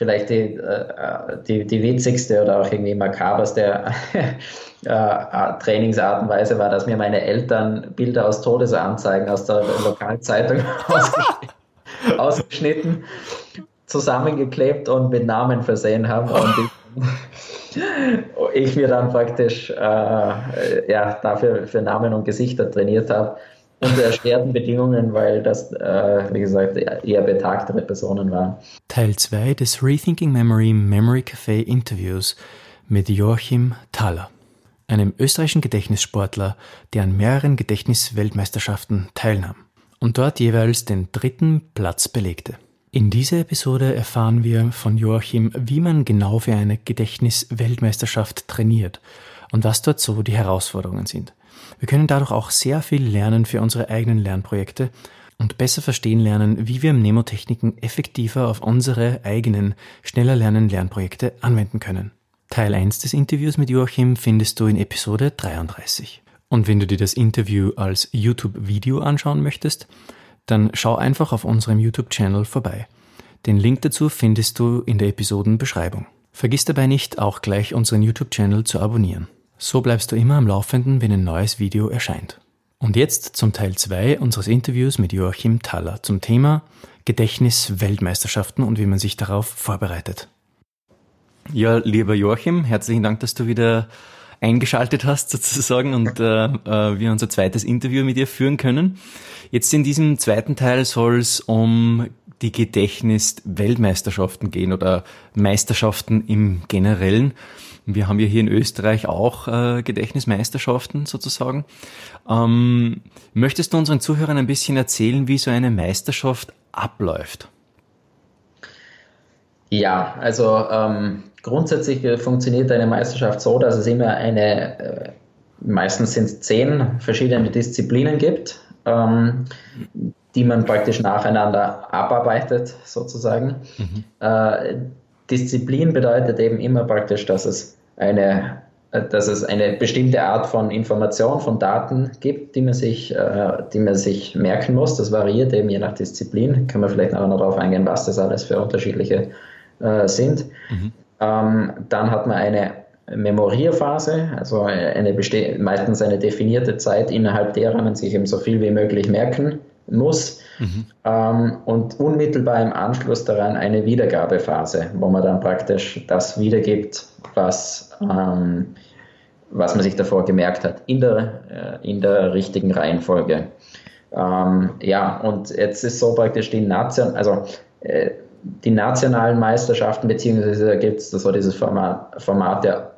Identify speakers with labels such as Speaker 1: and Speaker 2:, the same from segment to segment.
Speaker 1: vielleicht die, äh, die, die witzigste oder auch irgendwie makaberste äh, Trainingsartenweise war, dass mir meine Eltern Bilder aus Todesanzeigen aus der Lokalzeitung ausgeschnitten, zusammengeklebt und mit Namen versehen haben. Und ich, ich mir dann praktisch äh, ja, dafür für Namen und Gesichter trainiert habe unter erschwerten Bedingungen, weil das, äh, wie gesagt, eher betagtere Personen waren.
Speaker 2: Teil 2 des Rethinking Memory Memory Café Interviews mit Joachim Thaler, einem österreichischen Gedächtnissportler, der an mehreren Gedächtnisweltmeisterschaften teilnahm und dort jeweils den dritten Platz belegte. In dieser Episode erfahren wir von Joachim, wie man genau für eine Gedächtnisweltmeisterschaft trainiert und was dort so die Herausforderungen sind. Wir können dadurch auch sehr viel lernen für unsere eigenen Lernprojekte und besser verstehen lernen, wie wir Mnemotechniken effektiver auf unsere eigenen, schneller lernen Lernprojekte anwenden können. Teil 1 des Interviews mit Joachim findest du in Episode 33. Und wenn du dir das Interview als YouTube-Video anschauen möchtest, dann schau einfach auf unserem YouTube-Channel vorbei. Den Link dazu findest du in der Episodenbeschreibung. Vergiss dabei nicht, auch gleich unseren YouTube-Channel zu abonnieren. So bleibst du immer am Laufenden, wenn ein neues Video erscheint. Und jetzt zum Teil 2 unseres Interviews mit Joachim Thaler zum Thema Gedächtnis-Weltmeisterschaften und wie man sich darauf vorbereitet. Ja, lieber Joachim, herzlichen Dank, dass du wieder eingeschaltet hast sozusagen und äh, äh, wir unser zweites Interview mit dir führen können. Jetzt in diesem zweiten Teil soll es um die Gedächtnis-Weltmeisterschaften gehen oder Meisterschaften im Generellen. Wir haben ja hier in Österreich auch äh, Gedächtnismeisterschaften sozusagen. Ähm, möchtest du unseren Zuhörern ein bisschen erzählen, wie so eine Meisterschaft abläuft?
Speaker 1: Ja, also ähm, grundsätzlich funktioniert eine Meisterschaft so, dass es immer eine, äh, meistens sind es zehn verschiedene Disziplinen gibt, ähm, die man praktisch nacheinander abarbeitet, sozusagen. Mhm. Äh, Disziplin bedeutet eben immer praktisch, dass es eine dass es eine bestimmte Art von Information, von Daten gibt, die man sich, äh, die man sich merken muss. Das variiert eben je nach Disziplin. Kann man vielleicht auch noch darauf eingehen, was das alles für unterschiedliche äh, sind. Mhm. Ähm, dann hat man eine Memorierphase, also eine meistens eine definierte Zeit, innerhalb derer man sich eben so viel wie möglich merken muss. Mhm. Ähm, und unmittelbar im Anschluss daran eine Wiedergabephase, wo man dann praktisch das wiedergibt, was, ähm, was man sich davor gemerkt hat, in der, äh, in der richtigen Reihenfolge. Ähm, ja, und jetzt ist so praktisch die Nation, also äh, die nationalen Meisterschaften, beziehungsweise gibt es so dieses Format, Format der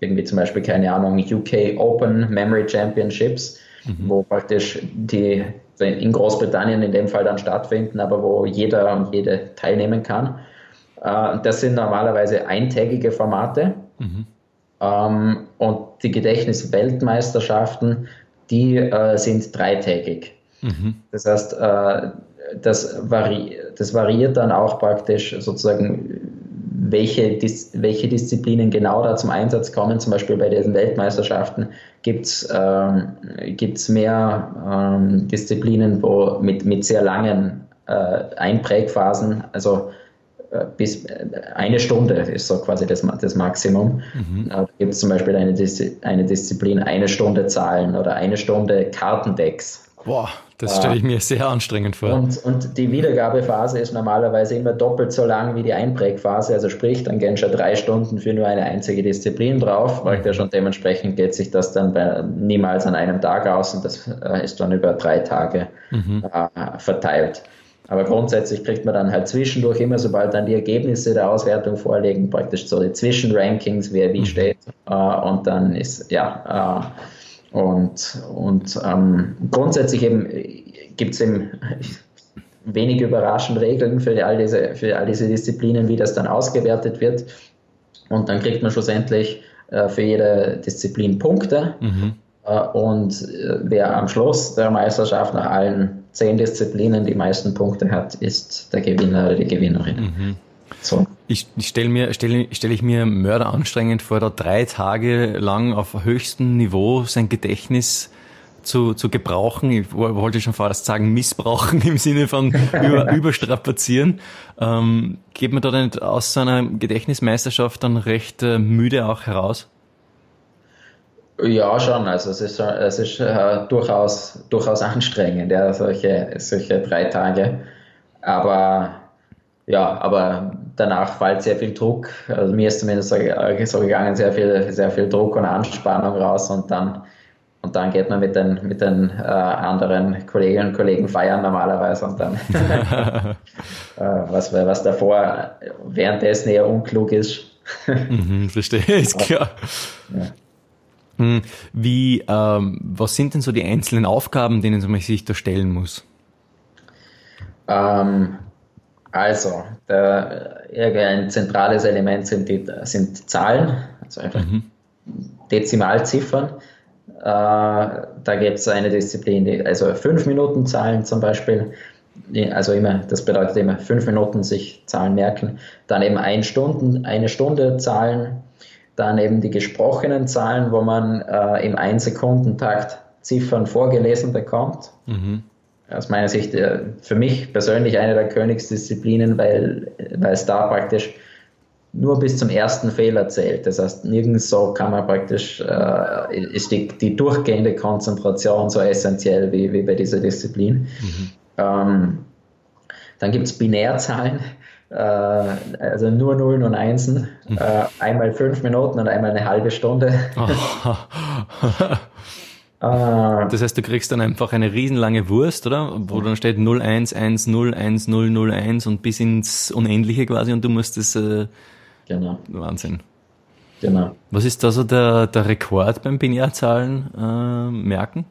Speaker 1: irgendwie zum Beispiel, keine Ahnung, UK Open Memory Championships, mhm. wo praktisch die in Großbritannien in dem Fall dann stattfinden, aber wo jeder und jede teilnehmen kann. Äh, das sind normalerweise eintägige Formate. Mhm. Ähm, und die Gedächtnisweltmeisterschaften, die äh, sind dreitägig. Mhm. Das heißt, äh, das, vari das variiert dann auch praktisch sozusagen, welche, Dis welche Disziplinen genau da zum Einsatz kommen. Zum Beispiel bei diesen Weltmeisterschaften gibt es ähm, mehr ähm, Disziplinen wo mit, mit sehr langen äh, Einprägphasen, also äh, bis äh, eine Stunde ist so quasi das, das Maximum. Mhm. Da gibt es zum Beispiel eine, Diszi eine Disziplin, eine Stunde Zahlen oder eine Stunde Kartendecks.
Speaker 2: Boah, das stelle ich mir sehr anstrengend vor.
Speaker 1: Und, und die Wiedergabephase ist normalerweise immer doppelt so lang wie die Einprägphase. Also sprich, dann gehen schon drei Stunden für nur eine einzige Disziplin drauf, weil ja schon dementsprechend geht sich das dann bei, niemals an einem Tag aus und das äh, ist dann über drei Tage mhm. äh, verteilt. Aber grundsätzlich kriegt man dann halt zwischendurch immer, sobald dann die Ergebnisse der Auswertung vorliegen, praktisch so die Zwischenrankings, wer wie mhm. steht. Äh, und dann ist, ja, äh, und, und ähm, grundsätzlich eben gibt es eben wenig überraschend Regeln für all, diese, für all diese Disziplinen, wie das dann ausgewertet wird. Und dann kriegt man schlussendlich äh, für jede Disziplin Punkte. Mhm. Äh, und äh, wer am Schluss der Meisterschaft nach allen zehn Disziplinen die meisten Punkte hat, ist der Gewinner oder die Gewinnerin. Mhm.
Speaker 2: So. Ich, ich stelle mir, stelle stell ich mir Mörder anstrengend vor, da drei Tage lang auf höchstem Niveau sein Gedächtnis zu, zu gebrauchen, ich wollte schon fast sagen missbrauchen im Sinne von über, überstrapazieren. Ähm, geht man da nicht aus so einer Gedächtnismeisterschaft dann recht äh, müde auch heraus?
Speaker 1: Ja, schon. Also es ist, es ist äh, durchaus, durchaus anstrengend, ja, solche, solche drei Tage. Aber ja, aber danach fällt sehr viel Druck. Also mir ist zumindest so, so gegangen, sehr viel, sehr viel Druck und Anspannung raus und dann und dann geht man mit den, mit den äh, anderen Kolleginnen und Kollegen feiern normalerweise und dann, äh, was, was davor währenddessen eher unklug ist.
Speaker 2: mhm, verstehe, ist klar. Ja. Hm, wie, ähm, was sind denn so die einzelnen Aufgaben, denen man sich da stellen muss?
Speaker 1: Ähm, also, der, ein zentrales Element sind, die, sind Zahlen, also einfach mhm. Dezimalziffern. Äh, da gibt es eine Disziplin, die, also fünf Minuten Zahlen zum Beispiel. Also immer, das bedeutet immer fünf Minuten sich Zahlen merken. Dann eben ein Stunden, eine Stunde Zahlen dann eben die gesprochenen Zahlen, wo man äh, im Ein-Sekunden-Takt Ziffern vorgelesen bekommt. Mhm. Aus meiner Sicht äh, für mich persönlich eine der Königsdisziplinen, weil, weil es da praktisch nur bis zum ersten Fehler zählt. Das heißt, nirgends so kann man praktisch, äh, ist die, die durchgehende Konzentration so essentiell wie, wie bei dieser Disziplin. Mhm. Ähm, dann gibt es Binärzahlen. Äh, also nur Nullen und Einsen, mhm. äh, einmal fünf Minuten und einmal eine halbe Stunde.
Speaker 2: Ah. das heißt, du kriegst dann einfach eine riesenlange Wurst, oder? Wo dann steht 01101001 und bis ins Unendliche quasi und du musst das äh, genau. Wahnsinn. Genau. Was ist da so der, der Rekord beim Binärzahlen äh, merken?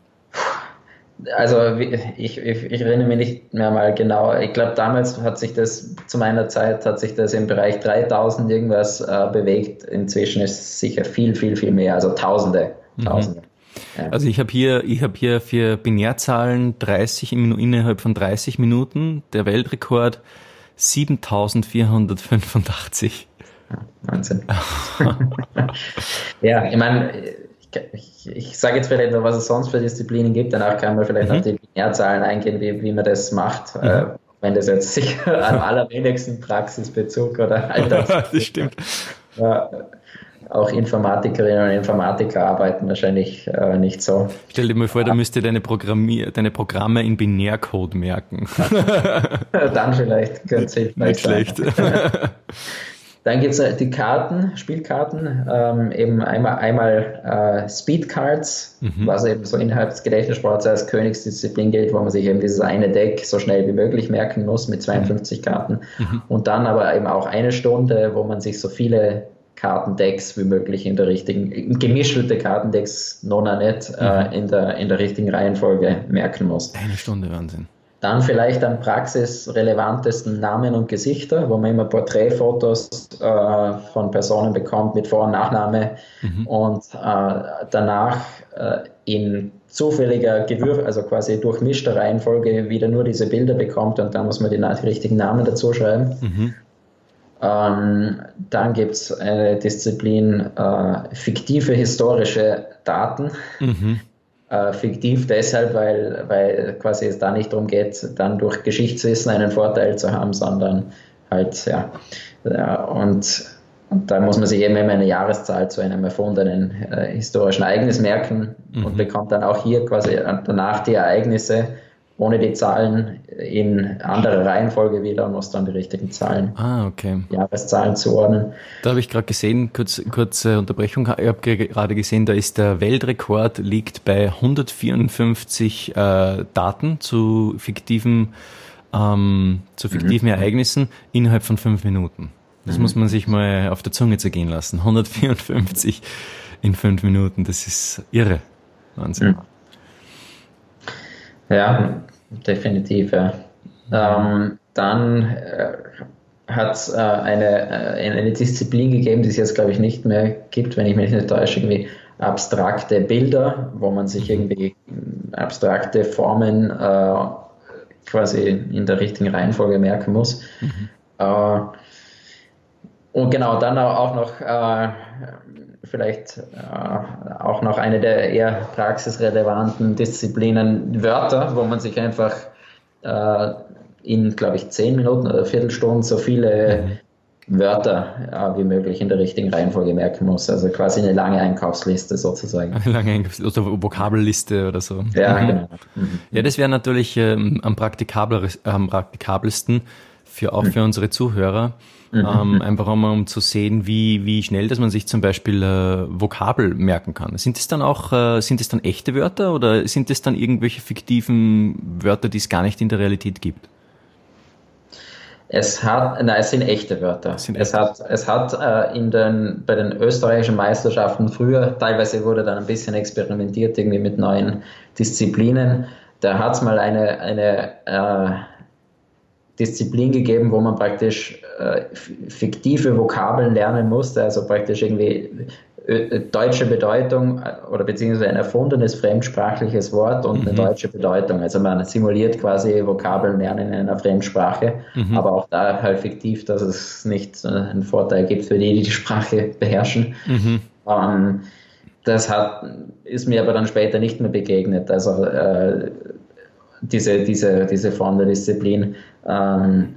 Speaker 1: also ich, ich, ich, erinnere mich nicht mehr mal genau. Ich glaube, damals hat sich das, zu meiner Zeit, hat sich das im Bereich 3000 irgendwas äh, bewegt. Inzwischen ist es sicher viel, viel, viel mehr, also Tausende. Mhm. Tausende. Mhm.
Speaker 2: Ja. Also ich habe hier, ich habe hier für Binärzahlen 30 innerhalb von 30 Minuten, der Weltrekord 7485.
Speaker 1: Wahnsinn. ja, ich meine, ich, ich sage jetzt vielleicht noch, was es sonst für Disziplinen gibt, danach kann man vielleicht mhm. auf die Binärzahlen eingehen, wie, wie man das macht. Mhm. Äh, wenn das jetzt sicher am allerwenigsten Praxisbezug oder
Speaker 2: Alltags. das stimmt.
Speaker 1: Ja, auch Informatikerinnen und Informatiker arbeiten wahrscheinlich äh, nicht so.
Speaker 2: Stell dir mal vor, da müsst ihr deine, Programmier deine Programme in Binärcode merken.
Speaker 1: Dann vielleicht hilfreich
Speaker 2: Nicht schlecht.
Speaker 1: Dann gibt es die Karten, Spielkarten, ähm, eben einmal, einmal äh, Speedcards, mhm. was eben so innerhalb des Gedächtnissports als Königsdisziplin gilt, wo man sich eben dieses eine Deck so schnell wie möglich merken muss mit 52 mhm. Karten. Mhm. Und dann aber eben auch eine Stunde, wo man sich so viele Kartendecks wie möglich in der richtigen, gemischelte Kartendecks, nona nicht, äh, mhm. äh, in, der, in der richtigen Reihenfolge merken muss.
Speaker 2: Eine Stunde Wahnsinn.
Speaker 1: Dann vielleicht am praxisrelevantesten Namen und Gesichter, wo man immer Porträtfotos äh, von Personen bekommt mit Vor- und Nachname mhm. und äh, danach äh, in zufälliger Gewürf, also quasi durchmischter Reihenfolge wieder nur diese Bilder bekommt und dann muss man die, die richtigen Namen dazu schreiben. Mhm. Ähm, dann gibt es eine Disziplin äh, fiktive historische Daten. Mhm. Äh, fiktiv deshalb, weil, weil quasi es da nicht darum geht, dann durch Geschichtswissen einen Vorteil zu haben, sondern halt, ja. ja und, und da muss man sich eben immer eine Jahreszahl zu einem erfundenen äh, historischen Ereignis merken mhm. und bekommt dann auch hier quasi danach die Ereignisse ohne die Zahlen in andere Reihenfolge wieder und muss dann die richtigen Zahlen,
Speaker 2: ah, okay.
Speaker 1: Jahreszahlen zuordnen.
Speaker 2: Da habe ich gerade gesehen, kurz, kurze Unterbrechung, ich habe gerade gesehen, da ist der Weltrekord liegt bei 154 äh, Daten zu fiktiven, ähm, zu fiktiven mhm. Ereignissen innerhalb von fünf Minuten. Das mhm. muss man sich mal auf der Zunge zergehen lassen. 154 in fünf Minuten, das ist irre. Wahnsinn. Mhm.
Speaker 1: Ja, definitiv, ja. Ähm, dann äh, hat es äh, eine, äh, eine Disziplin gegeben, die es jetzt, glaube ich, nicht mehr gibt, wenn ich mich nicht täusche, irgendwie abstrakte Bilder, wo man sich irgendwie abstrakte Formen äh, quasi in der richtigen Reihenfolge merken muss. Mhm. Äh, und genau, dann auch noch äh, vielleicht äh, auch noch eine der eher praxisrelevanten Disziplinen Wörter, wo man sich einfach äh, in, glaube ich, zehn Minuten oder Viertelstunden so viele mhm. Wörter äh, wie möglich in der richtigen Reihenfolge merken muss. Also quasi eine lange Einkaufsliste sozusagen. Eine lange
Speaker 2: Einkaufsliste oder Vokabelliste oder so.
Speaker 1: Ja, mhm. genau.
Speaker 2: Mhm. Ja, das wäre natürlich ähm, am, am praktikabelsten für auch für mhm. unsere Zuhörer. Mhm. Ähm, einfach einmal um zu sehen, wie, wie schnell, dass man sich zum Beispiel äh, Vokabel merken kann. Sind es dann auch, äh, sind es dann echte Wörter oder sind es dann irgendwelche fiktiven Wörter, die es gar nicht in der Realität gibt?
Speaker 1: Es hat, nein, es sind echte Wörter. Sind es, hat, es hat äh, in den, bei den österreichischen Meisterschaften früher, teilweise wurde dann ein bisschen experimentiert irgendwie mit neuen Disziplinen. Da hat es mal eine, eine äh, Disziplin gegeben, wo man praktisch äh, fiktive Vokabeln lernen musste, also praktisch irgendwie äh, deutsche Bedeutung äh, oder beziehungsweise ein erfundenes fremdsprachliches Wort und mhm. eine deutsche Bedeutung. Also man simuliert quasi Vokabeln lernen in einer Fremdsprache, mhm. aber auch da halt fiktiv, dass es nicht einen Vorteil gibt für die, die die Sprache beherrschen. Mhm. Ähm, das hat, ist mir aber dann später nicht mehr begegnet. Also äh, diese, diese, diese Form der Disziplin. Ähm,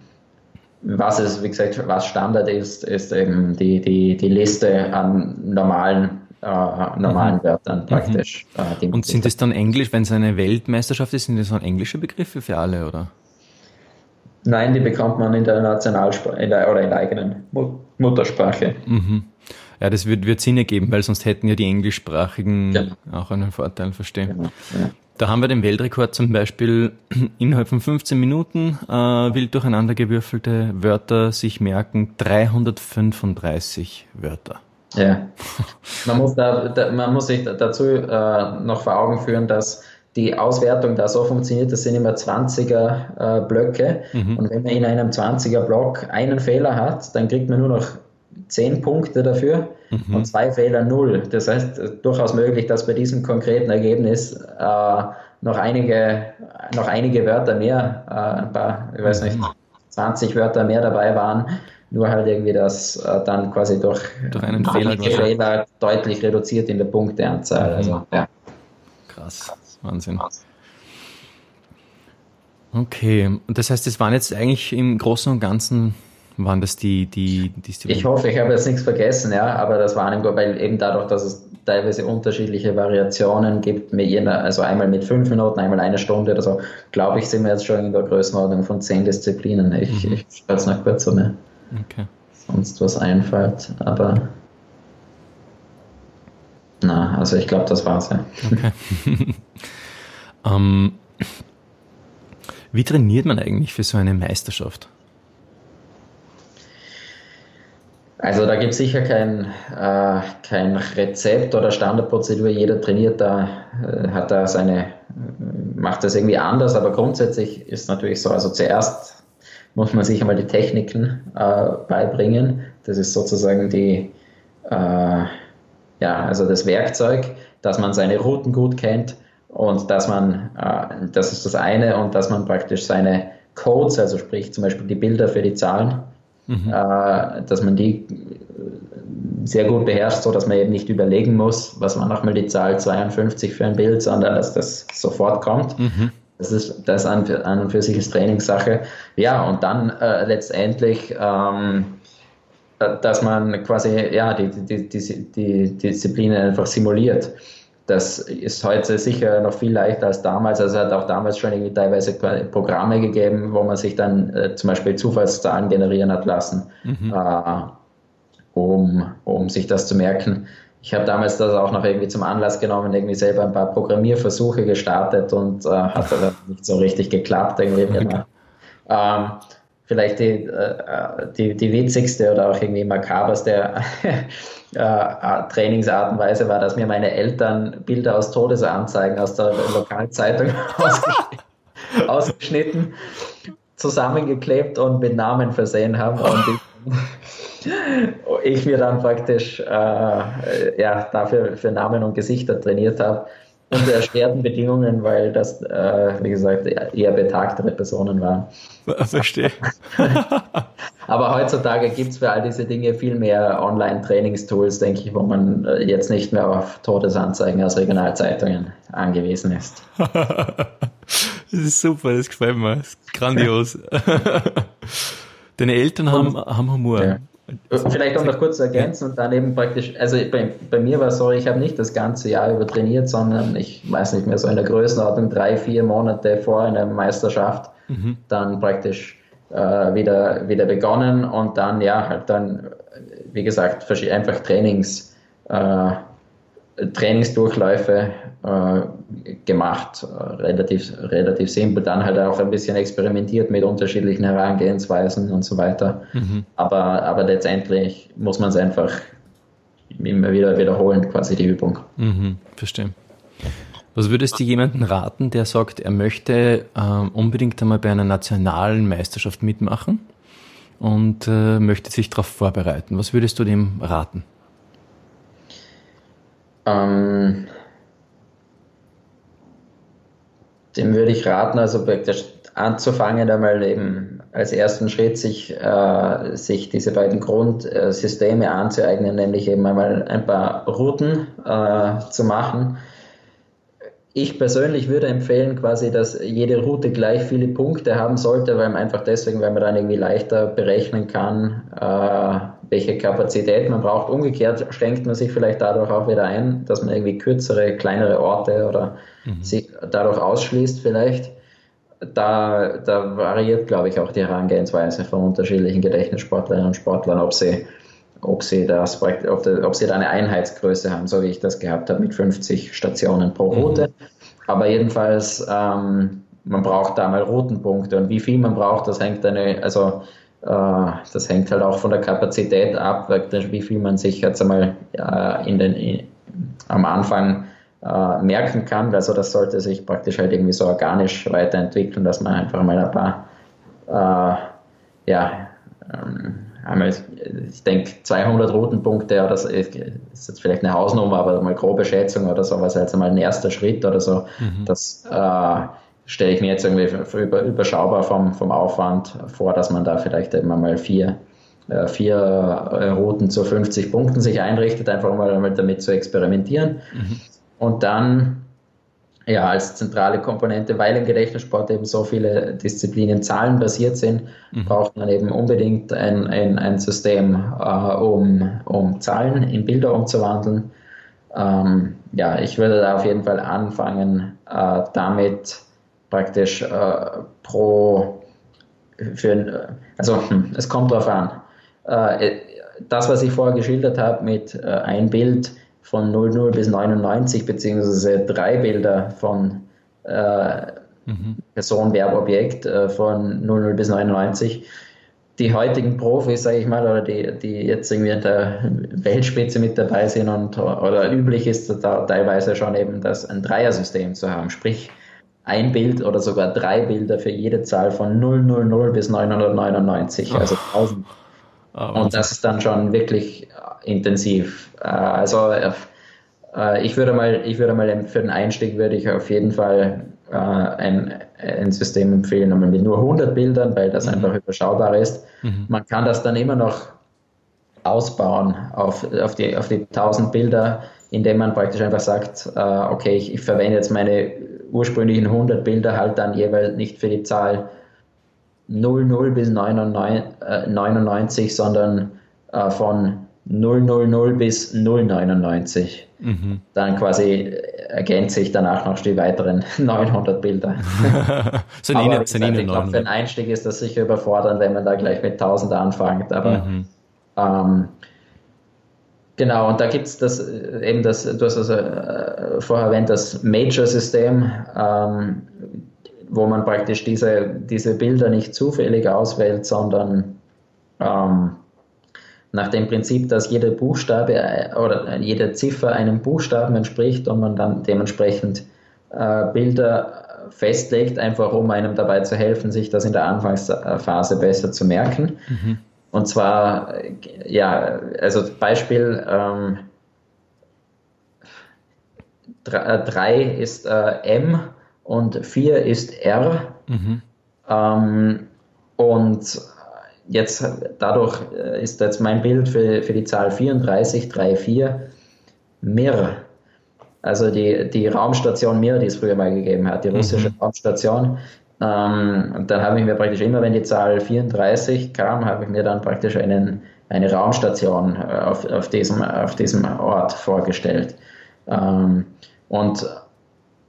Speaker 1: was es, wie gesagt, was Standard ist, ist eben die, die, die Liste an normalen, äh, normalen mhm. Wörtern praktisch.
Speaker 2: Mhm. Äh, Und sind es dann Englisch, wenn es eine Weltmeisterschaft ist, sind das dann englische Begriffe für alle, oder?
Speaker 1: Nein, die bekommt man in der Nationalsprache in der, oder in der eigenen Muttersprache.
Speaker 2: Mhm. Ja, das wird, wird Sinn ergeben, weil sonst hätten ja die Englischsprachigen genau. auch einen Vorteil, verstehen. Genau. Ja. Da haben wir den Weltrekord zum Beispiel innerhalb von 15 Minuten äh, wild durcheinandergewürfelte Wörter sich merken, 335 Wörter.
Speaker 1: Ja, man muss, da, da man muss sich dazu äh, noch vor Augen führen, dass die Auswertung da so funktioniert, das sind immer 20er äh, Blöcke mhm. und wenn man in einem 20er Block einen Fehler hat, dann kriegt man nur noch 10 Punkte dafür mhm. und zwei Fehler null. Das heißt, durchaus möglich, dass bei diesem konkreten Ergebnis äh, noch, einige, noch einige Wörter mehr, äh, ein paar, ich weiß nicht, 20 Wörter mehr dabei waren. Nur halt irgendwie das äh, dann quasi durch,
Speaker 2: durch einen Fehler,
Speaker 1: Fehler deutlich reduziert in der Punkteanzahl. Mhm. Also, ja.
Speaker 2: Krass, Wahnsinn. Okay, und das heißt, es waren jetzt eigentlich im Großen und Ganzen waren das die, die, die
Speaker 1: Ich hoffe, ich habe jetzt nichts vergessen, ja, aber das waren im weil eben dadurch, dass es teilweise unterschiedliche Variationen gibt, also einmal mit fünf Minuten, einmal eine Stunde oder so, glaube ich, sind wir jetzt schon in der Größenordnung von zehn Disziplinen. Ich, mhm. ich schaue jetzt noch kurz, ob mir okay. sonst was einfällt, aber na, also ich glaube, das war's ja.
Speaker 2: Okay. um, ähm, wie trainiert man eigentlich für so eine Meisterschaft?
Speaker 1: Also da gibt es sicher kein, äh, kein Rezept oder Standardprozedur. Jeder trainiert da, äh, hat da seine, macht das irgendwie anders, aber grundsätzlich ist natürlich so, also zuerst muss man sich einmal die Techniken äh, beibringen. Das ist sozusagen die, äh, ja, also das Werkzeug, dass man seine Routen gut kennt und dass man, äh, das ist das eine, und dass man praktisch seine Codes, also sprich zum Beispiel die Bilder für die Zahlen, mhm. äh, dass man die sehr gut beherrscht, so dass man eben nicht überlegen muss, was war nochmal die Zahl 52 für ein Bild, sondern dass das sofort kommt. Mhm. Das ist das an, an und für sich ist Trainingssache. Ja, und dann äh, letztendlich, ähm, äh, dass man quasi ja, die, die, die, die Disziplinen einfach simuliert. Das ist heute sicher noch viel leichter als damals. Also es hat auch damals schon irgendwie teilweise Programme gegeben, wo man sich dann äh, zum Beispiel Zufallszahlen generieren hat lassen, mhm. äh, um, um sich das zu merken. Ich habe damals das auch noch irgendwie zum Anlass genommen, irgendwie selber ein paar Programmierversuche gestartet und äh, hat aber nicht so richtig geklappt. Irgendwie. Okay. Ähm, vielleicht die, äh, die, die witzigste oder auch irgendwie makaberste äh, Trainingsartenweise war, dass mir meine Eltern Bilder aus Todesanzeigen aus der Lokalzeitung ausgeschnitten, zusammengeklebt und mit Namen versehen haben. Und ich, ich mir dann praktisch äh, ja, dafür für Namen und Gesichter trainiert habe. Unter erschwerten Bedingungen, weil das, äh, wie gesagt, eher betagtere Personen waren.
Speaker 2: Verstehe.
Speaker 1: Aber heutzutage gibt es für all diese Dinge viel mehr Online-Trainingstools, denke ich, wo man äh, jetzt nicht mehr auf Todesanzeigen aus Regionalzeitungen angewiesen ist.
Speaker 2: das ist super, das gefällt mir. Das ist grandios. Deine Eltern haben, haben Humor. Ja.
Speaker 1: Vielleicht auch noch kurz ergänzen und dann eben praktisch, also bei, bei mir war es so, ich habe nicht das ganze Jahr über trainiert, sondern ich weiß nicht mehr, so in der Größenordnung drei, vier Monate vor einer Meisterschaft mhm. dann praktisch äh, wieder, wieder begonnen und dann, ja, halt dann, wie gesagt, einfach Trainings, äh, Trainingsdurchläufe äh, gemacht, äh, relativ, relativ simpel, dann halt auch ein bisschen experimentiert mit unterschiedlichen Herangehensweisen und so weiter. Mhm. Aber, aber letztendlich muss man es einfach immer wieder wiederholen, quasi die Übung.
Speaker 2: Mhm, verstehe. Was würdest du jemanden raten, der sagt, er möchte äh, unbedingt einmal bei einer nationalen Meisterschaft mitmachen und äh, möchte sich darauf vorbereiten? Was würdest du dem raten?
Speaker 1: Ähm, dem würde ich raten, also praktisch anzufangen, einmal eben als ersten Schritt sich, äh, sich diese beiden Grundsysteme anzueignen, nämlich eben einmal ein paar Routen äh, zu machen. Ich persönlich würde empfehlen, quasi, dass jede Route gleich viele Punkte haben sollte, weil man einfach deswegen, weil man dann irgendwie leichter berechnen kann, äh, welche Kapazität man braucht. Umgekehrt schränkt man sich vielleicht dadurch auch wieder ein, dass man irgendwie kürzere, kleinere Orte oder mhm. sich dadurch ausschließt vielleicht. Da, da variiert, glaube ich, auch die Herangehensweise von unterschiedlichen Gedächtnissportlerinnen und Sportlern, ob sie, ob sie, das, ob, sie da eine Einheitsgröße haben, so wie ich das gehabt habe, mit 50 Stationen pro mhm. Route. Mhm. Aber jedenfalls, ähm, man braucht da mal Routenpunkte und wie viel man braucht, das hängt eine, also das hängt halt auch von der Kapazität ab, wie viel man sich jetzt einmal äh, in den, in, am Anfang äh, merken kann. Also das sollte sich praktisch halt irgendwie so organisch weiterentwickeln, dass man einfach mal ein paar, äh, ja, ähm, einmal, ich denke 200 Routenpunkte, oder so, ist jetzt vielleicht eine Hausnummer, aber mal grobe Schätzung oder sowas als einmal ein erster Schritt oder so, mhm. das äh, stelle ich mir jetzt irgendwie über, überschaubar vom, vom Aufwand vor, dass man da vielleicht immer mal vier, äh, vier äh, Routen zu 50 Punkten sich einrichtet, einfach mal damit zu experimentieren. Mhm. Und dann ja, als zentrale Komponente, weil im Gedächtnissport eben so viele Disziplinen zahlenbasiert sind, mhm. braucht man eben unbedingt ein, ein, ein System, äh, um, um Zahlen in Bilder umzuwandeln. Ähm, ja, ich würde da auf jeden Fall anfangen, äh, damit praktisch äh, pro, für, also hm, es kommt darauf an. Äh, das, was ich vorher geschildert habe mit äh, ein Bild von 00 bis 99, beziehungsweise drei Bilder von äh, mhm. Person, Verb, Objekt äh, von 00 bis 99, die heutigen Profis, sage ich mal, oder die, die jetzt irgendwie in der Weltspitze mit dabei sind und oder üblich ist da teilweise schon eben das ein Dreiersystem zu haben, sprich ein Bild oder sogar drei Bilder für jede Zahl von 000 bis 999, also 1000. Oh, und das ist dann schon wirklich äh, intensiv. Äh, also äh, ich würde mal, ich würde mal für den Einstieg würde ich auf jeden Fall ein, ein System empfehlen, mit nur 100 Bildern, weil das mhm. einfach überschaubar ist. Mhm. Man kann das dann immer noch ausbauen auf, auf, die, auf die 1000 Bilder, indem man praktisch einfach sagt, okay, ich, ich verwende jetzt meine ursprünglichen 100 Bilder halt dann jeweils nicht für die Zahl 00 bis 99, äh, sondern äh, von 000 bis 099. Mhm. Dann quasi ergänze ich danach noch die weiteren 900 Bilder.
Speaker 2: so aber gesagt, ich
Speaker 1: glaube, für den Einstieg ist das sicher überfordernd, wenn man da gleich mit 1000 anfängt. Aber mhm. ähm, Genau, und da gibt es das äh, eben das, du hast also vorher erwähnt, das Major-System, ähm, wo man praktisch diese, diese Bilder nicht zufällig auswählt, sondern ähm, nach dem Prinzip, dass jeder Buchstabe äh, oder jede Ziffer einem Buchstaben entspricht und man dann dementsprechend äh, Bilder festlegt, einfach um einem dabei zu helfen, sich das in der Anfangsphase besser zu merken. Mhm. Und zwar, ja, also Beispiel, ähm, 3 äh, ist äh, M und 4 ist R. Mhm. Ähm, und jetzt dadurch äh, ist jetzt mein Bild für, für die Zahl 34, 3, 4 Mir. Also die, die Raumstation Mir, die es früher mal gegeben hat, die russische mhm. Raumstation. Ähm, dann habe ich mir praktisch immer, wenn die Zahl 34 kam, habe ich mir dann praktisch einen, eine Raumstation äh, auf, auf, diesem, auf diesem Ort vorgestellt. Ähm, und,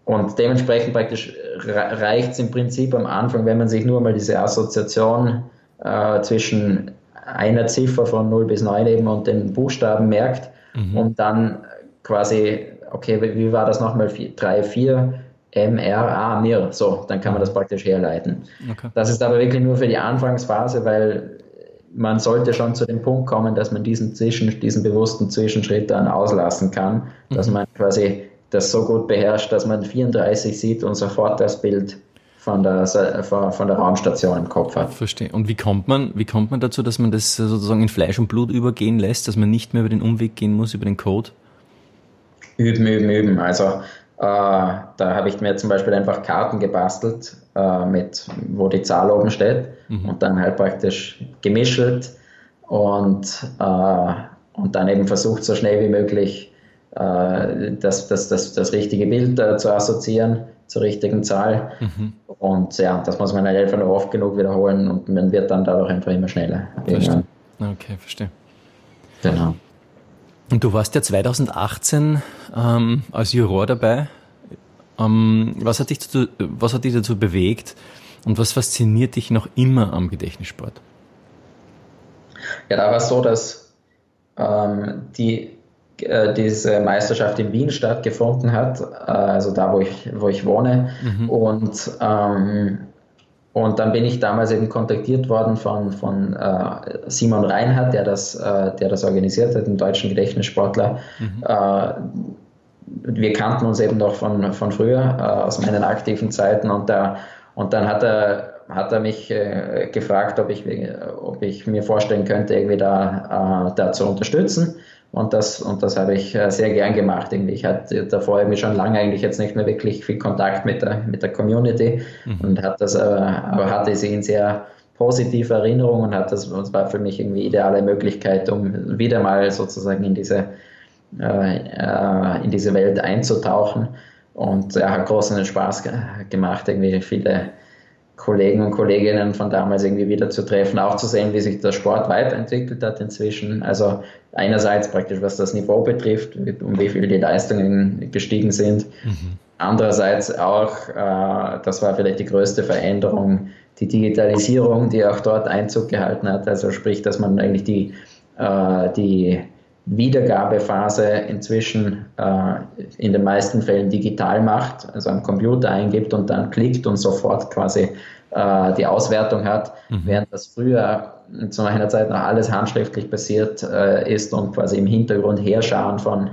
Speaker 1: und dementsprechend praktisch reicht es im Prinzip am Anfang, wenn man sich nur mal diese Assoziation äh, zwischen einer Ziffer von 0 bis 9 eben und den Buchstaben merkt mhm. und dann quasi, okay, wie war das nochmal? 3, 4, MRA, Mir, so, dann kann man das praktisch herleiten. Okay. Das ist aber wirklich nur für die Anfangsphase, weil man sollte schon zu dem Punkt kommen, dass man diesen, Zwischen, diesen bewussten Zwischenschritt dann auslassen kann, mhm. dass man quasi das so gut beherrscht, dass man 34 sieht und sofort das Bild von der, von der Raumstation im Kopf hat.
Speaker 2: Verstehe. Und wie kommt man, wie kommt man dazu, dass man das sozusagen in Fleisch und Blut übergehen lässt, dass man nicht mehr über den Umweg gehen muss, über den Code?
Speaker 1: Üben, üben, üben. Also da habe ich mir zum Beispiel einfach Karten gebastelt, äh, mit, wo die Zahl oben steht mhm. und dann halt praktisch gemischelt und, äh, und dann eben versucht, so schnell wie möglich äh, das, das, das, das richtige Bild äh, zu assoziieren zur richtigen Zahl. Mhm. Und ja, das muss man halt einfach nur oft genug wiederholen und man wird dann dadurch einfach immer schneller.
Speaker 2: Verstehe. Okay, verstehe. Genau. Und du warst ja 2018 ähm, als Juror dabei. Ähm, was, hat dich dazu, was hat dich dazu bewegt und was fasziniert dich noch immer am Gedächtnissport?
Speaker 1: Ja, da war es so, dass ähm, die äh, diese Meisterschaft in Wien stattgefunden hat, äh, also da, wo ich, wo ich wohne. Mhm. Und, ähm, und dann bin ich damals eben kontaktiert worden von, von äh, Simon Reinhardt, der das, äh, der das organisiert hat, dem deutschen Gedächtnissportler. Mhm. Äh, wir kannten uns eben noch von, von früher, äh, aus meinen aktiven Zeiten. Und, da, und dann hat er, hat er mich gefragt, ob ich, ob ich mir vorstellen könnte, irgendwie da, da zu unterstützen. Und das, und das habe ich äh, sehr gern gemacht. Irgendwie. Ich hatte davor irgendwie schon lange eigentlich jetzt nicht mehr wirklich viel Kontakt mit der, mit der Community mhm. und hat das, äh, aber hatte sie in sehr positive Erinnerung und hat das, das war für mich irgendwie ideale Möglichkeit, um wieder mal sozusagen in diese, äh, in diese Welt einzutauchen. Und ja, hat großen Spaß gemacht, irgendwie viele Kollegen und Kolleginnen von damals irgendwie wieder zu treffen, auch zu sehen, wie sich der Sport weiterentwickelt hat inzwischen. Also einerseits praktisch, was das Niveau betrifft, um wie viel die Leistungen gestiegen sind. Mhm. Andererseits auch, äh, das war vielleicht die größte Veränderung, die Digitalisierung, die auch dort Einzug gehalten hat. Also sprich, dass man eigentlich die, äh, die Wiedergabephase inzwischen äh, in den meisten Fällen digital macht, also am Computer eingibt und dann klickt und sofort quasi äh, die Auswertung hat, mhm. während das früher zu meiner Zeit noch alles handschriftlich passiert äh, ist und quasi im Hintergrund Heerscharen von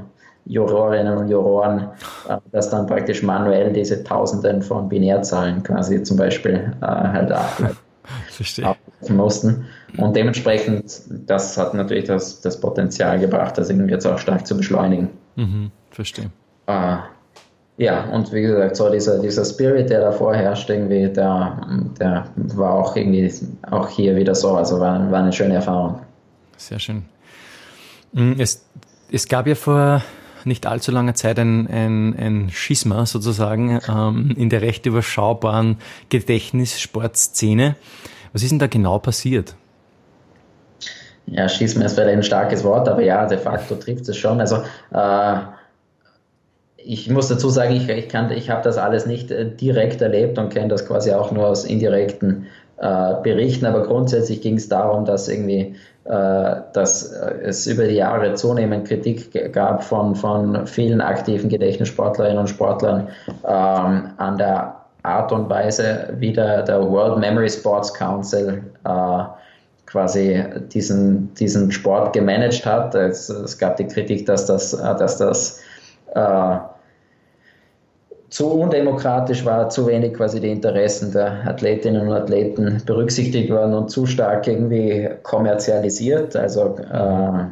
Speaker 1: Jurorinnen und Juroren, äh, dass dann praktisch manuell diese Tausenden von Binärzahlen quasi zum Beispiel äh, halt Verstehe. mussten. Und dementsprechend, das hat natürlich das, das Potenzial gebracht, das irgendwie jetzt auch stark zu beschleunigen.
Speaker 2: Mhm, verstehe.
Speaker 1: Äh, ja, und wie gesagt, so dieser, dieser Spirit, der da vorherrscht, irgendwie, der, der war auch irgendwie auch hier wieder so. Also war, war eine schöne Erfahrung.
Speaker 2: Sehr schön. Mhm, es, es gab ja vor nicht allzu langer Zeit ein, ein, ein Schisma sozusagen ähm, in der recht überschaubaren Gedächtnissportszene. Was ist denn da genau passiert?
Speaker 1: Ja, Schisma ist vielleicht ein starkes Wort, aber ja, de facto trifft es schon. Also äh, ich muss dazu sagen, ich, ich, ich habe das alles nicht äh, direkt erlebt und kenne das quasi auch nur aus indirekten äh, Berichten, aber grundsätzlich ging es darum, dass irgendwie äh, dass es über die Jahre zunehmend Kritik gab von, von vielen aktiven Gedächtnissportlerinnen und Sportlern ähm, an der Art und Weise, wie der, der World Memory Sports Council äh, quasi diesen, diesen Sport gemanagt hat. Es, es, gab die Kritik, dass das, dass das äh, zu undemokratisch war, zu wenig quasi die Interessen der Athletinnen und Athleten berücksichtigt worden und zu stark irgendwie kommerzialisiert. Also äh,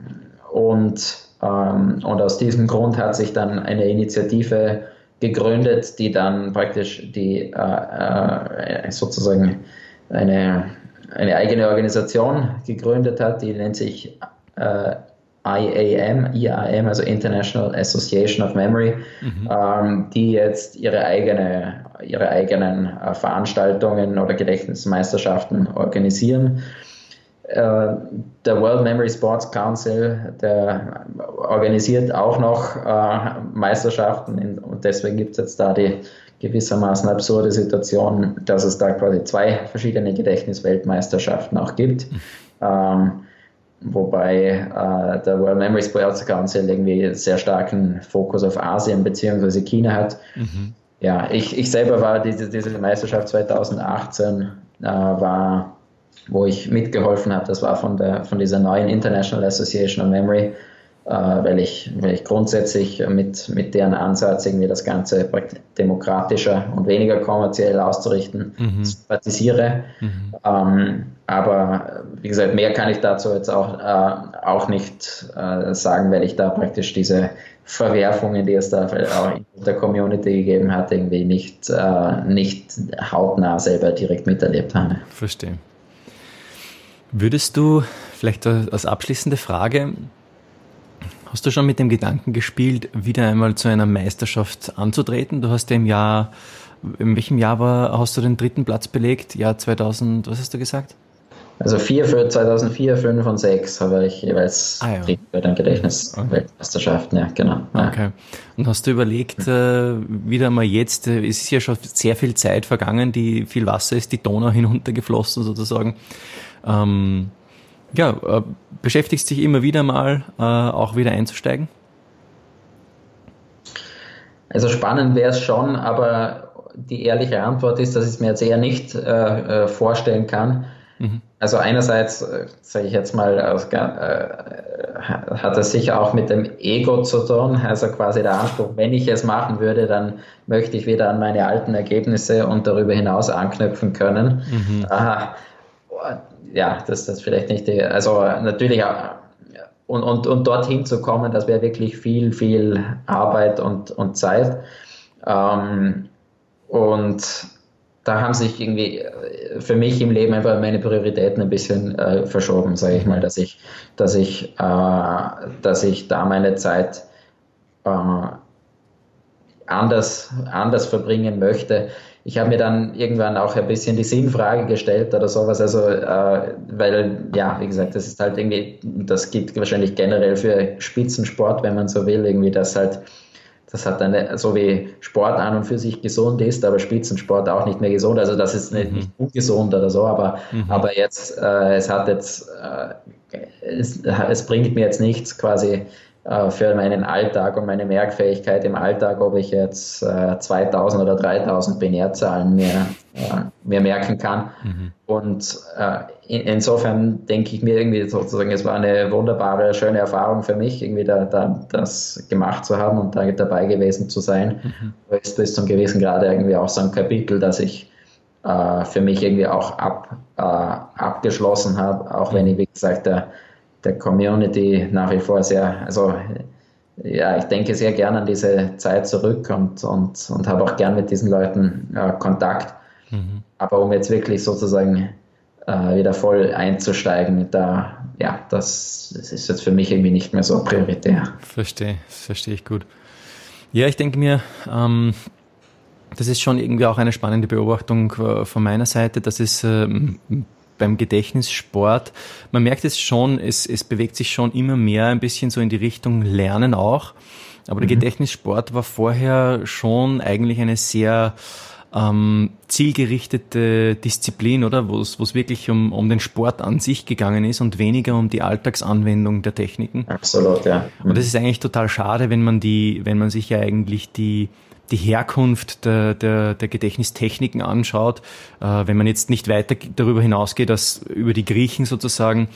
Speaker 1: und, Ähm, und aus diesem Grund hat sich dann eine Initiative gegründet, die dann praktisch die äh, äh, sozusagen eine, eine eigene Organisation gegründet hat, die nennt sich äh, IAM, IAM, also International Association of Memory, mhm. ähm, die jetzt ihre, eigene, ihre eigenen äh, Veranstaltungen oder Gedächtnismeisterschaften organisieren. Äh, der World Memory Sports Council, der organisiert auch noch äh, Meisterschaften und deswegen gibt es jetzt da die gewissermaßen absurde Situation, dass es da quasi zwei verschiedene Gedächtnisweltmeisterschaften auch gibt. Mhm. Ähm, wobei äh, der World Memory Sports Council irgendwie sehr starken Fokus auf Asien bzw. China hat. Mhm. Ja, ich, ich selber war diese, diese Meisterschaft 2018 äh, war, wo ich mitgeholfen habe. Das war von der von dieser neuen International Association of Memory, äh, weil ich weil ich grundsätzlich mit mit deren Ansatz irgendwie das Ganze demokratischer und weniger kommerziell auszurichten mhm. sympathisiere. Mhm. Ähm, aber wie gesagt, mehr kann ich dazu jetzt auch, äh, auch nicht äh, sagen, weil ich da praktisch diese Verwerfungen, die es da auch in der Community gegeben hat, irgendwie nicht, äh, nicht hautnah selber direkt miterlebt habe.
Speaker 2: Verstehe. Würdest du vielleicht als abschließende Frage, hast du schon mit dem Gedanken gespielt, wieder einmal zu einer Meisterschaft anzutreten? Du hast ja im Jahr, in welchem Jahr war, hast du den dritten Platz belegt? Jahr 2000, was hast du gesagt?
Speaker 1: Also vier für 2004, 5 und 6 habe ich jeweils ah, ja. bei den Gedächtnisweltmeisterschaften, ja, genau. Ja.
Speaker 2: Okay. Und hast du überlegt, äh, wieder mal jetzt, äh, es ist ja schon sehr viel Zeit vergangen, die viel Wasser ist die Donau hinuntergeflossen sozusagen. Ähm, ja, äh, beschäftigst dich immer wieder mal, äh, auch wieder einzusteigen?
Speaker 1: Also spannend wäre es schon, aber die ehrliche Antwort ist, dass ich es mir jetzt eher nicht äh, äh vorstellen kann Mhm. Also einerseits, äh, sage ich jetzt mal, äh, hat es sicher auch mit dem Ego zu tun, also quasi der Anspruch, wenn ich es machen würde, dann möchte ich wieder an meine alten Ergebnisse und darüber hinaus anknüpfen können. Mhm. Aha, ja, das ist vielleicht nicht die, also natürlich und, und, und dorthin zu kommen, das wäre wirklich viel, viel Arbeit und, und Zeit. Ähm, und da haben sich irgendwie äh, für mich im Leben einfach meine Prioritäten ein bisschen äh, verschoben, sage ich mal, dass ich, dass ich, äh, dass ich da meine Zeit äh, anders, anders verbringen möchte. Ich habe mir dann irgendwann auch ein bisschen die Sinnfrage gestellt oder sowas, also äh, weil ja, wie gesagt, das ist halt irgendwie, das gilt wahrscheinlich generell für Spitzensport, wenn man so will, irgendwie, dass halt das hat eine, so wie Sport an und für sich gesund ist, aber Spitzensport auch nicht mehr gesund. Also das ist nicht, mhm. nicht ungesund oder so, aber, mhm. aber jetzt, äh, es hat jetzt, äh, es, es bringt mir jetzt nichts quasi für meinen Alltag und meine Merkfähigkeit im Alltag, ob ich jetzt äh, 2000 oder 3000 Binärzahlen mir, äh, mir merken kann. Mhm. Und äh, in, insofern denke ich mir irgendwie sozusagen, es war eine wunderbare, schöne Erfahrung für mich, irgendwie da, da das gemacht zu haben und da dabei gewesen zu sein. Mhm. Ist bis zum gewissen Grade irgendwie auch so ein Kapitel, das ich äh, für mich irgendwie auch ab, äh, abgeschlossen habe, auch wenn ich, wie gesagt, der der Community nach wie vor sehr, also ja, ich denke sehr gerne an diese Zeit zurück und, und, und habe auch gern mit diesen Leuten äh, Kontakt. Mhm. Aber um jetzt wirklich sozusagen äh, wieder voll einzusteigen, da, ja, das, das, ist jetzt für mich irgendwie nicht mehr so prioritär.
Speaker 2: Verstehe, verstehe ich gut. Ja, ich denke mir, ähm, das ist schon irgendwie auch eine spannende Beobachtung äh, von meiner Seite, dass es ähm, beim Gedächtnissport, man merkt es schon, es, es bewegt sich schon immer mehr ein bisschen so in die Richtung Lernen auch. Aber mhm. der Gedächtnissport war vorher schon eigentlich eine sehr ähm, zielgerichtete Disziplin, oder? Wo es, wo es wirklich um, um den Sport an sich gegangen ist und weniger um die Alltagsanwendung der Techniken.
Speaker 1: Absolut, ja.
Speaker 2: Mhm. Und das ist eigentlich total schade, wenn man die, wenn man sich ja eigentlich die die Herkunft der, der, der Gedächtnistechniken anschaut, äh, wenn man jetzt nicht weiter darüber hinausgeht, als über die Griechen sozusagen,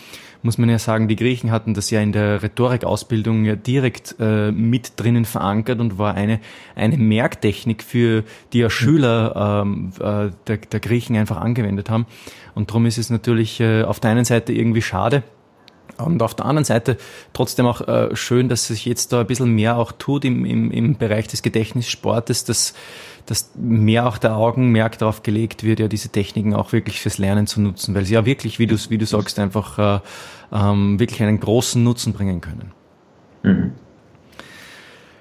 Speaker 2: muss man ja sagen, die Griechen hatten das ja in der Rhetorikausbildung ja direkt äh, mit drinnen verankert und war eine, eine Merktechnik, für die ja Schüler ähm, äh, der, der Griechen einfach angewendet haben. Und darum ist es natürlich äh, auf der einen Seite irgendwie schade, Und auf der anderen Seite trotzdem auch äh, schön, dass sich jetzt da ein bisschen mehr auch tut im, im, im Bereich des Gedächtnissportes, dass, dass mehr auch der Augenmerk darauf gelegt wird, ja diese Techniken auch wirklich fürs Lernen zu nutzen, weil sie ja wirklich, wie du, wie du sagst, einfach äh, ähm, wirklich einen großen Nutzen bringen können. Mhm.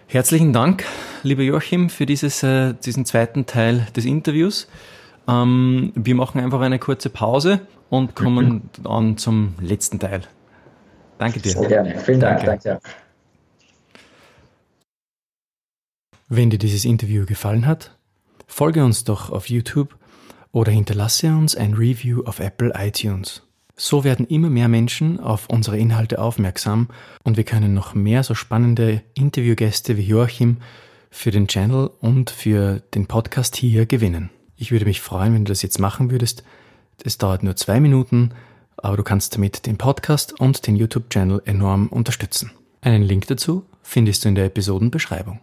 Speaker 2: Herzlichen Dank, lieber Joachim, für dieses, äh, diesen zweiten Teil des Interviews. Ähm, wir machen einfach eine kurze Pause und kommen mhm. an zum letzten Teil. Danke dir.
Speaker 1: Sehr gerne. Vielen Dank. Danke. danke.
Speaker 2: Wenn dir dieses Interview gefallen hat, folge uns doch auf YouTube oder hinterlasse uns ein Review auf Apple iTunes. So werden immer mehr Menschen auf unsere Inhalte aufmerksam und wir können noch mehr so spannende Interviewgäste wie Joachim für den Channel und für den Podcast hier gewinnen. Ich würde mich freuen, wenn du das jetzt machen würdest. Es dauert nur zwei Minuten aber du kannst damit den Podcast und den YouTube-Channel enorm unterstützen. Einen Link dazu findest du in der Episodenbeschreibung.